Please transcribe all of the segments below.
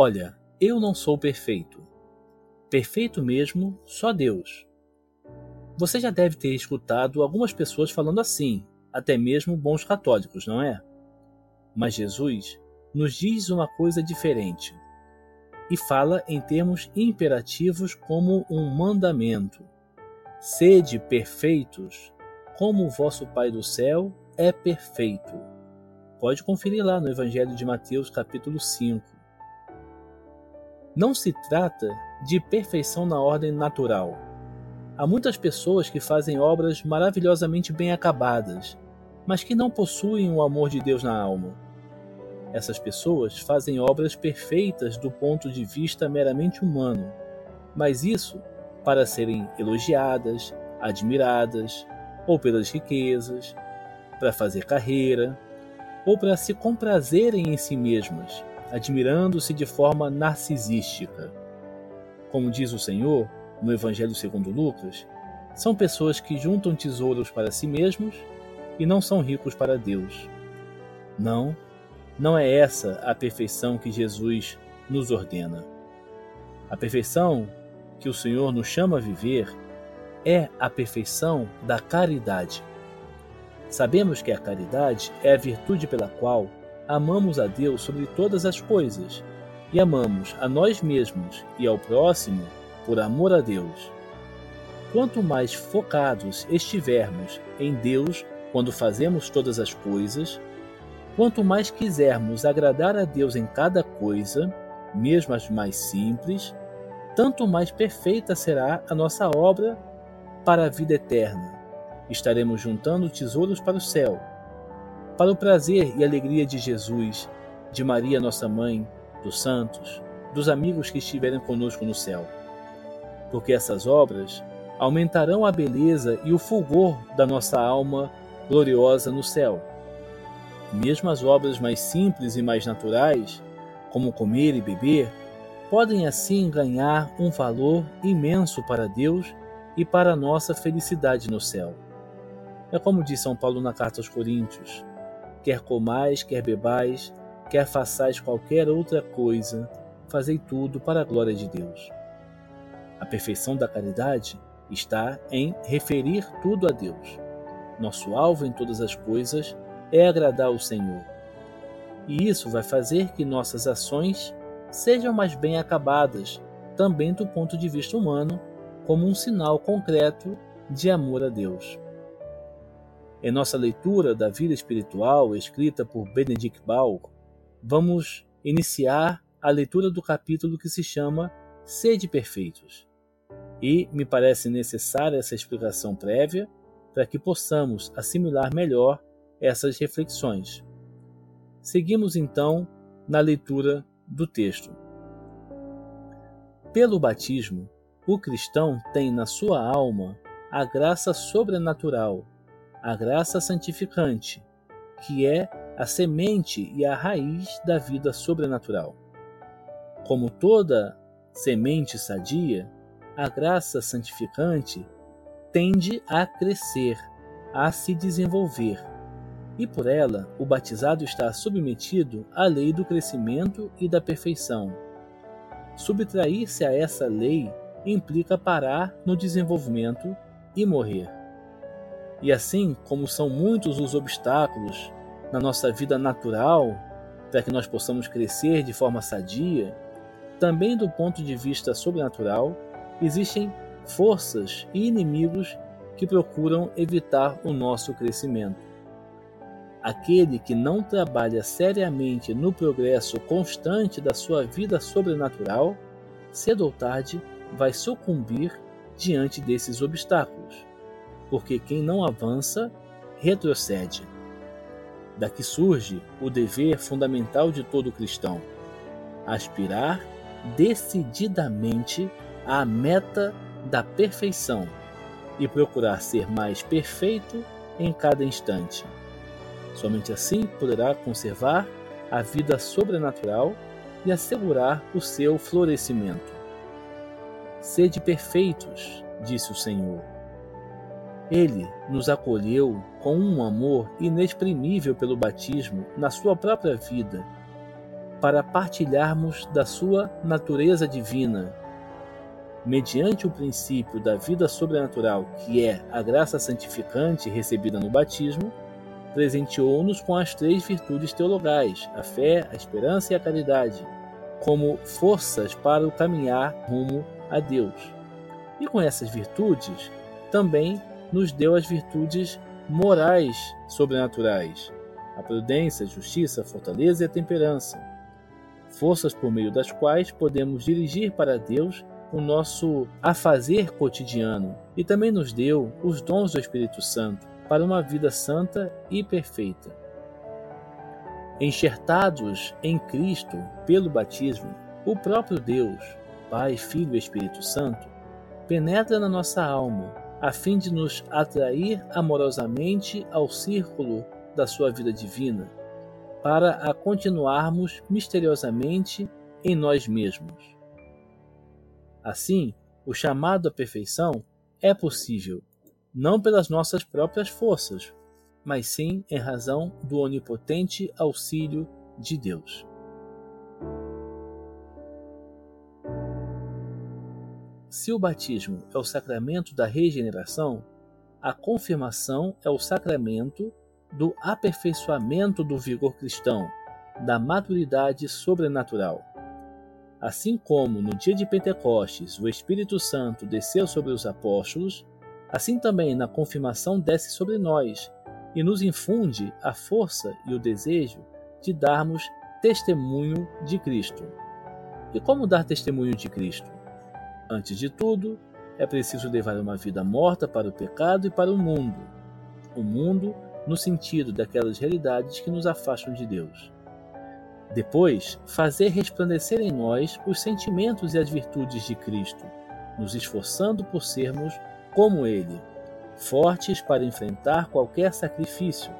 Olha, eu não sou perfeito. Perfeito mesmo, só Deus. Você já deve ter escutado algumas pessoas falando assim, até mesmo bons católicos, não é? Mas Jesus nos diz uma coisa diferente e fala em termos imperativos como um mandamento. Sede perfeitos, como o vosso Pai do céu é perfeito. Pode conferir lá no Evangelho de Mateus, capítulo 5. Não se trata de perfeição na ordem natural. Há muitas pessoas que fazem obras maravilhosamente bem acabadas, mas que não possuem o amor de Deus na alma. Essas pessoas fazem obras perfeitas do ponto de vista meramente humano, mas isso para serem elogiadas, admiradas, ou pelas riquezas, para fazer carreira, ou para se comprazerem em si mesmas, admirando-se de forma narcisística. Como diz o Senhor no Evangelho segundo Lucas, são pessoas que juntam tesouros para si mesmos e não são ricos para Deus. Não, não é essa a perfeição que Jesus nos ordena. A perfeição que o Senhor nos chama a viver é a perfeição da caridade. Sabemos que a caridade é a virtude pela qual amamos a Deus sobre todas as coisas e amamos a nós mesmos e ao próximo por amor a Deus. Quanto mais focados estivermos em Deus quando fazemos todas as coisas, Quanto mais quisermos agradar a Deus em cada coisa, mesmo as mais simples, tanto mais perfeita será a nossa obra para a vida eterna. Estaremos juntando tesouros para o céu, para o prazer e alegria de Jesus, de Maria, nossa mãe, dos santos, dos amigos que estiverem conosco no céu. Porque essas obras aumentarão a beleza e o fulgor da nossa alma gloriosa no céu mesmo as obras mais simples e mais naturais, como comer e beber, podem assim ganhar um valor imenso para Deus e para a nossa felicidade no céu. É como diz São Paulo na carta aos Coríntios: quer comais, quer bebais, quer façais qualquer outra coisa, fazei tudo para a glória de Deus. A perfeição da caridade está em referir tudo a Deus. Nosso alvo em todas as coisas é agradar o Senhor. E isso vai fazer que nossas ações sejam mais bem acabadas, também do ponto de vista humano, como um sinal concreto de amor a Deus. Em nossa leitura da vida espiritual, escrita por Benedict Bauer, vamos iniciar a leitura do capítulo que se chama Sede Perfeitos. E me parece necessária essa explicação prévia para que possamos assimilar melhor essas reflexões. Seguimos então na leitura do texto. Pelo batismo, o cristão tem na sua alma a graça sobrenatural, a graça santificante, que é a semente e a raiz da vida sobrenatural. Como toda semente sadia, a graça santificante tende a crescer, a se desenvolver e por ela o batizado está submetido à lei do crescimento e da perfeição. Subtrair-se a essa lei implica parar no desenvolvimento e morrer. E assim como são muitos os obstáculos na nossa vida natural para que nós possamos crescer de forma sadia, também do ponto de vista sobrenatural existem forças e inimigos que procuram evitar o nosso crescimento. Aquele que não trabalha seriamente no progresso constante da sua vida sobrenatural, cedo ou tarde vai sucumbir diante desses obstáculos, porque quem não avança retrocede. Daqui surge o dever fundamental de todo cristão: aspirar decididamente à meta da perfeição e procurar ser mais perfeito em cada instante. Somente assim poderá conservar a vida sobrenatural e assegurar o seu florescimento. Sede perfeitos, disse o Senhor. Ele nos acolheu com um amor inexprimível pelo batismo na sua própria vida para partilharmos da sua natureza divina. Mediante o princípio da vida sobrenatural, que é a graça santificante recebida no batismo, presenteou-nos com as três virtudes teologais, a fé, a esperança e a caridade, como forças para o caminhar rumo a Deus. E com essas virtudes, também nos deu as virtudes morais sobrenaturais, a prudência, a justiça, a fortaleza e a temperança, forças por meio das quais podemos dirigir para Deus o nosso afazer cotidiano, e também nos deu os dons do Espírito Santo para uma vida santa e perfeita. Enxertados em Cristo pelo batismo, o próprio Deus, Pai, Filho e Espírito Santo, penetra na nossa alma, a fim de nos atrair amorosamente ao círculo da sua vida divina, para a continuarmos misteriosamente em nós mesmos. Assim, o chamado à perfeição é possível, não pelas nossas próprias forças, mas sim em razão do onipotente auxílio de Deus. Se o batismo é o sacramento da regeneração, a confirmação é o sacramento do aperfeiçoamento do vigor cristão, da maturidade sobrenatural. Assim como no dia de Pentecostes o Espírito Santo desceu sobre os apóstolos, assim também na confirmação desce sobre nós e nos infunde a força e o desejo de darmos testemunho de Cristo. E como dar testemunho de Cristo? Antes de tudo, é preciso levar uma vida morta para o pecado e para o mundo. O mundo no sentido daquelas realidades que nos afastam de Deus. Depois, fazer resplandecer em nós os sentimentos e as virtudes de Cristo, nos esforçando por sermos como Ele, fortes para enfrentar qualquer sacrifício,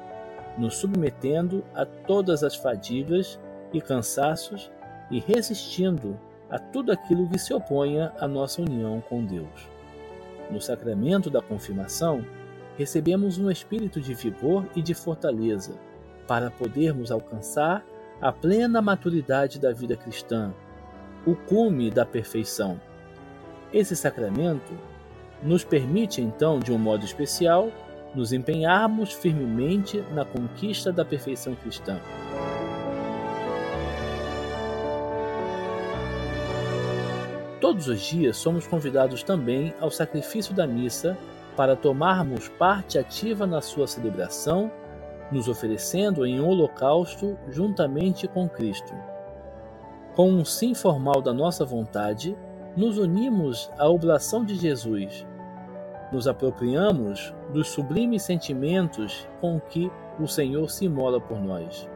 nos submetendo a todas as fadigas e cansaços e resistindo a tudo aquilo que se oponha à nossa união com Deus. No sacramento da confirmação, recebemos um espírito de vigor e de fortaleza para podermos alcançar a plena maturidade da vida cristã, o cume da perfeição. Esse sacramento nos permite, então, de um modo especial, nos empenharmos firmemente na conquista da perfeição cristã. Todos os dias somos convidados também ao sacrifício da missa para tomarmos parte ativa na sua celebração, nos oferecendo em holocausto juntamente com Cristo. Com um sim formal da nossa vontade, nos unimos à oblação de Jesus. Nos apropriamos dos sublimes sentimentos com que o Senhor se imola por nós.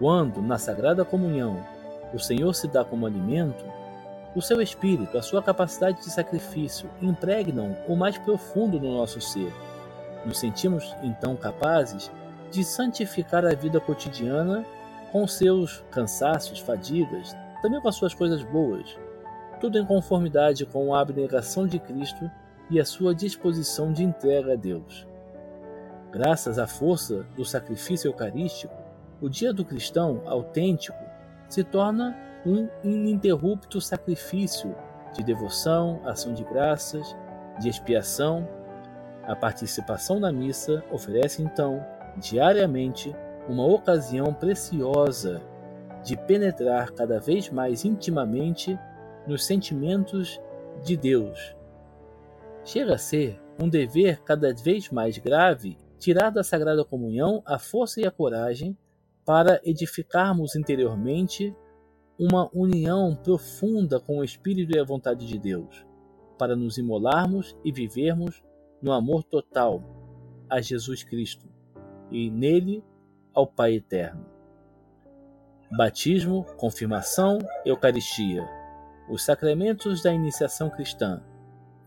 Quando, na Sagrada Comunhão, o Senhor se dá como alimento, o seu espírito, a sua capacidade de sacrifício impregnam o mais profundo do nosso ser. Nos sentimos então capazes de santificar a vida cotidiana com seus cansaços, fadigas, também com as suas coisas boas, tudo em conformidade com a abnegação de Cristo e a sua disposição de entrega a Deus. Graças à força do sacrifício eucarístico, o dia do cristão autêntico se torna um ininterrupto sacrifício de devoção, ação de graças, de expiação. A participação na missa oferece então, diariamente, uma ocasião preciosa de penetrar cada vez mais intimamente nos sentimentos de Deus. Chega a ser um dever cada vez mais grave tirar da Sagrada Comunhão a força e a coragem para edificarmos interiormente uma união profunda com o Espírito e a vontade de Deus, para nos imolarmos e vivermos no amor total a Jesus Cristo e nele ao Pai Eterno. Batismo, confirmação, Eucaristia, os sacramentos da iniciação cristã,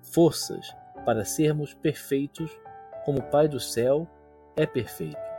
forças para sermos perfeitos como o Pai do céu é perfeito.